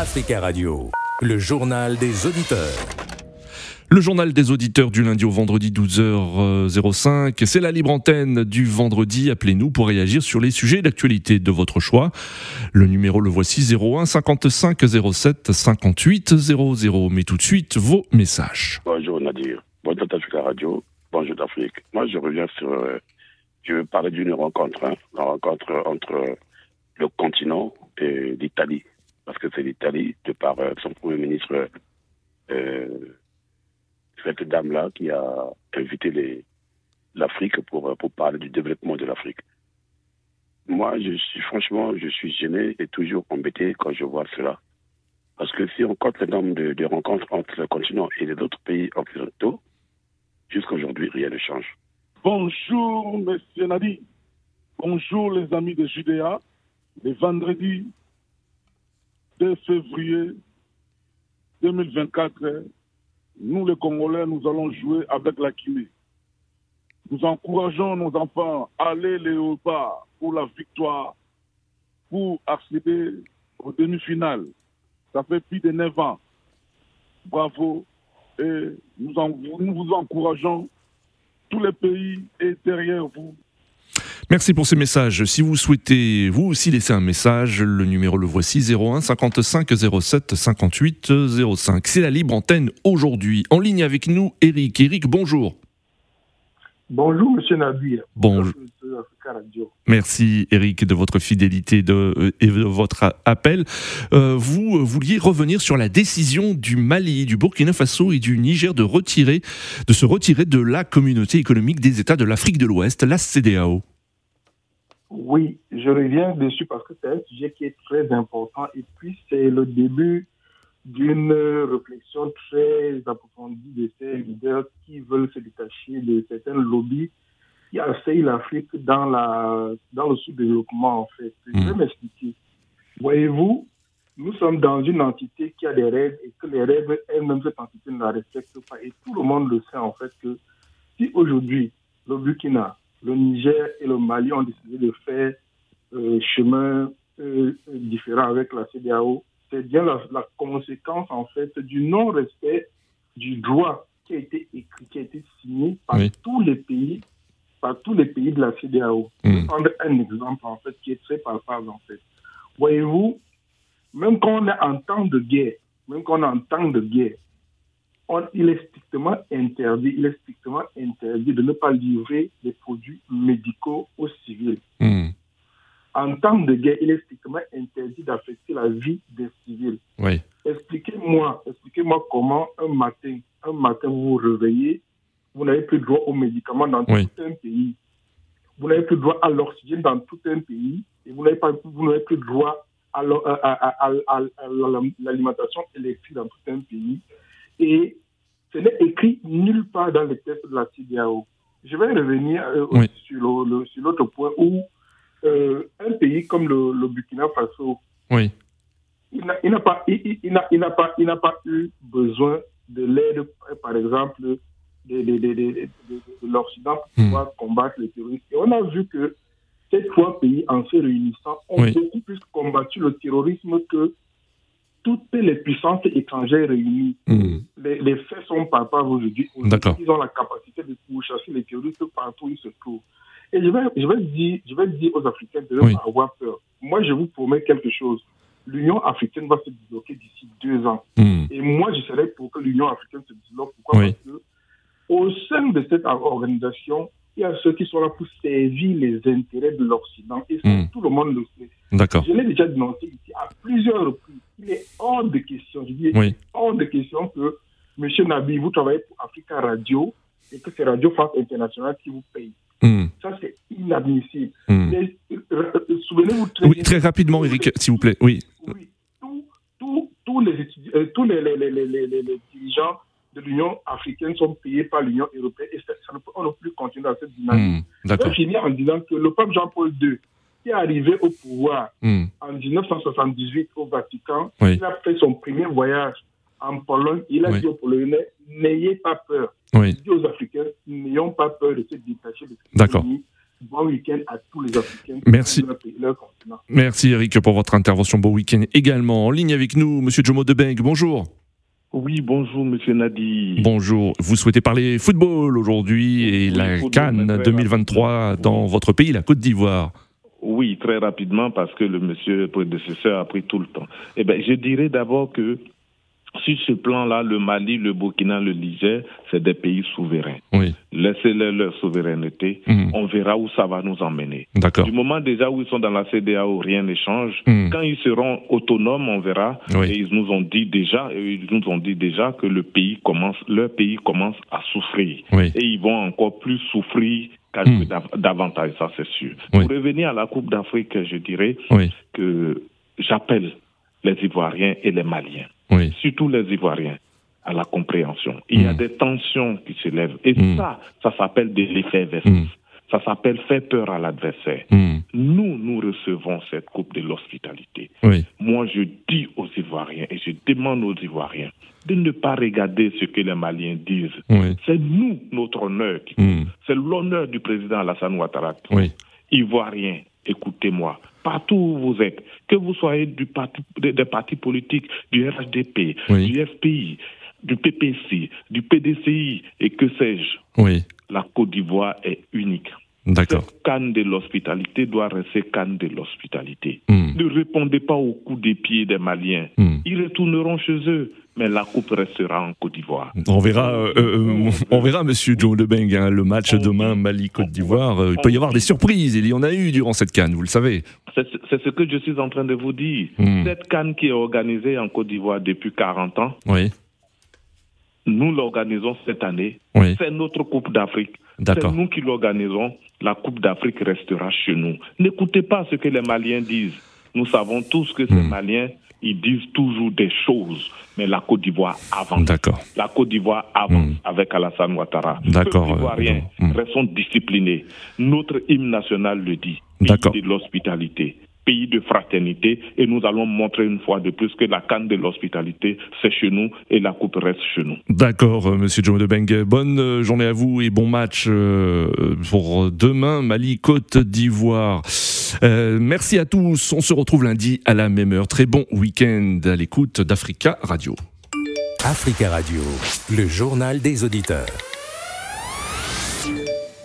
Africa Radio, le journal des auditeurs. Le journal des auditeurs du lundi au vendredi 12h05. C'est la libre antenne du vendredi. Appelez-nous pour réagir sur les sujets d'actualité de votre choix. Le numéro le voici 01 55 07 58 00. Mais tout de suite, vos messages. Bonjour Nadir. Bonjour Africa Radio. Bonjour d'Afrique. Moi, je reviens sur. Euh, je veux parler d'une rencontre. Hein, la rencontre entre le continent et l'Italie. Parce que c'est l'Italie, de par euh, son Premier ministre. Euh, cette dame-là qui a invité l'Afrique pour, pour parler du développement de l'Afrique. Moi, je suis franchement, je suis gêné et toujours embêté quand je vois cela. Parce que si on compte le nombre de, rencontres entre le continent et les autres pays occidentaux, jusqu'à aujourd'hui, rien ne change. Bonjour, Monsieur Nadi. Bonjour, les amis de Judéa. Le vendredi 2 février 2024, nous les Congolais, nous allons jouer avec la Guinée. Nous encourageons nos enfants à aller les pas pour la victoire, pour accéder aux demi-finales. Ça fait plus de 9 ans. Bravo. Et nous, vous encourageons. Tous les pays est derrière vous. Merci pour ces messages. Si vous souhaitez vous aussi laisser un message, le numéro le voici 01 55 07 58 05. C'est la libre antenne aujourd'hui. En ligne avec nous, Eric. Eric, bonjour. Bonjour, monsieur Nadir. Bonjour. Merci, Eric, de votre fidélité de, et de votre appel. Euh, vous vouliez revenir sur la décision du Mali, du Burkina Faso et du Niger de, retirer, de se retirer de la communauté économique des États de l'Afrique de l'Ouest, la CDAO. Oui, je reviens dessus parce que c'est un sujet qui est très important et puis c'est le début d'une réflexion très approfondie de ces leaders qui veulent se détacher de certains lobbies qui assaillent l'Afrique dans, la, dans le sous-développement, en fait. Je vais hmm. m'expliquer. Voyez-vous, nous sommes dans une entité qui a des règles et que les règles, elles-mêmes, cette entité ne la respecte pas. Et tout le monde le sait, en fait, que si aujourd'hui, le Burkina, le Niger et le Mali ont décidé de faire euh, chemin euh, différent avec la CDAO. C'est bien la, conséquence, en fait, du non-respect du droit qui a été écrit, qui a été signé par tous les pays, par tous les pays de la CDAO. Je vais hmm. prendre un exemple, en fait, qui est très palpable, en fait. Voyez-vous, même quand on est en temps de guerre, même quand on est en temps de guerre, il est strictement interdit, il est strictement interdit de ne pas livrer des produits médicaux aux civils. Hmm. En temps de guerre, il est strictement interdit d'affecter la vie des civils. Oui. Expliquez-moi, expliquez-moi comment un matin, un matin vous vous réveillez, vous n'avez plus droit aux médicaments dans tout un pays. Vous n'avez plus droit à l'oxygène dans tout un pays et vous n'avez pas, vous n'avez plus droit à l'alimentation électrique dans tout un pays et ce n'est écrit nulle part dans les textes de la CDAO. Je vais revenir euh, sur l'autre point où euh, un pays comme le, Burkina Faso, oui. il n'a pas, il, pas, il n'a pas eu besoin de l'aide, par exemple, de, de, l'Occident pour hmm. pouvoir combattre les terroristes. Et on a vu que ces trois pays, en se réunissant, ont beaucoup plus combattu le terrorisme que toutes les puissances étrangères réunies. Hmm. Les, faits sont palpables aujourd'hui. Ils ont la capacité de chasser les terroristes partout où ils se trouvent. Et je vais, je vais, dire, je vais dire aux Africains de ne pas avoir peur. Moi, je vous promets quelque chose. L'Union africaine va se débloquer d'ici deux ans. Hmm. Et moi, je serai pour que l'Union africaine se débloque. Pourquoi? Parce que au sein de cette organisation, y a ceux qui sont là pour servir les intérêts de l'Occident. Et hmm. tout le monde le sait. Je l'ai déjà dénoncé ici à plusieurs reprises. Il est hors de question, je dis hors de question que M. Nabi, vous travaillez pour Africa Radio et que c'est Radio France Internationale qui vous paye. Hmm. Ça, c'est inadmissible. Hmm. Euh, souvenez-vous très Oui, très rapidement, Eric, s'il vous plaît. Oui. oui. tous les, euh, tous les, les, les, dirigeants de l'Union africaine sont payés par l'Union européenne et ça, ne peut, on ne peut plus continuer dans cette dynamique. Hmm. Je finir en disant que le pape Jean-Paul II, qui est arrivé au pouvoir hmm. en 1978 au Vatican. Il a fait son premier voyage en Pologne. Il a dit aux Polonais, n'ayez pas peur. Il dit aux Africains, n'ayons pas peur de se détacher de cette bon week-end à tous les Africains. Merci. Merci Eric pour votre intervention. Bon week-end également. En ligne avec nous, Monsieur Jomo Debeng. Bonjour. Oui, bonjour Monsieur Nadi. Bonjour. Vous souhaitez parler football aujourd'hui et la Cannes 2023 dans votre pays, la Côte d'Ivoire. Oui, très rapidement parce que le monsieur prédécesseur a pris tout le temps. Eh bien, je dirais d'abord que sur ce plan-là, le Mali, le Burkina, le Niger, c'est des pays souverains. Oui. Laissez-leur leur souveraineté. Mhm. On verra où ça va nous emmener. D'accord. Du moment déjà où ils sont dans la CDAO, rien ne change. Mhm. Quand ils seront autonomes, on verra. Oui. Et ils nous ont dit déjà, ils nous ont dit déjà que le pays commence, leur pays commence à souffrir. Oui. Et ils vont encore plus souffrir dav- davantage, ça c'est sûr. Oui. Pour revenir à la Coupe d'Afrique, je dirais que j'appelle les Ivoiriens et les Maliens surtout les Ivoiriens, à la compréhension. Il y a Mm. des tensions qui se lèvent. Et Mm. ça, ça s'appelle de l'effervescence. Mm. Ça s'appelle faire peur à l'adversaire. Nous, nous recevons cette coupe de l'hospitalité. Oui. Moi, je dis aux Ivoiriens et je demande aux Ivoiriens de ne pas regarder ce que les Maliens disent. Oui. C'est nous, notre honneur. C'est l'honneur du président Alassane Ouattara. Oui. Ivoiriens, écoutez-moi, partout où vous êtes, que vous soyez du parti, des, des partis politiques, du RHDP, Oui. du FPI, du PPC, du PDCI et que sais-je, Oui. la Côte d'Ivoire est unique. D'accord. Cette canne de l'hospitalité doit rester canne de l'hospitalité. Hmm. Ne répondez pas au coup des pieds des Maliens. Hmm. Ils retourneront chez eux, mais la coupe restera en Côte d'Ivoire. On verra, euh, euh, on verra, Monsieur Joe Lebeng, hein, le match demain Mali-Côte d'Ivoire. euh, il peut y avoir des surprises. Il y en a eu durant cette canne, vous le savez. C'est c'est ce que je suis en train de vous dire. Hmm. Cette canne qui est organisée en Côte d'Ivoire depuis 40 ans, Oui. Nous l'organisons cette année. Oui. C'est notre Coupe d'Afrique. C'est nous qui l'organisons. La Coupe d'Afrique restera chez nous. N'écoutez pas ce que les Maliens disent. Nous savons tous que ces Hmm. Maliens, ils disent toujours des choses. Mais la Côte d'Ivoire avance. D'accord. La Côte d'Ivoire avance Hmm. avec Alassane Ouattara. D'accord, Peuple euh, ivoirien, hmm. restons disciplinés. Notre hymne national le dit. D'accord. de l'hospitalité, pays de fraternité. Et nous allons montrer une fois de plus que la canne de l'hospitalité, c'est chez nous et la coupe reste chez nous. D'accord, euh, Monsieur Joe Lebeng. Bonne euh, journée à vous et bon match euh, pour demain, Mali-Côte d'Ivoire. Euh, merci à tous. On se retrouve lundi à la même heure. Très bon week-end à l'écoute d'Africa Radio. Africa Radio, le journal des auditeurs.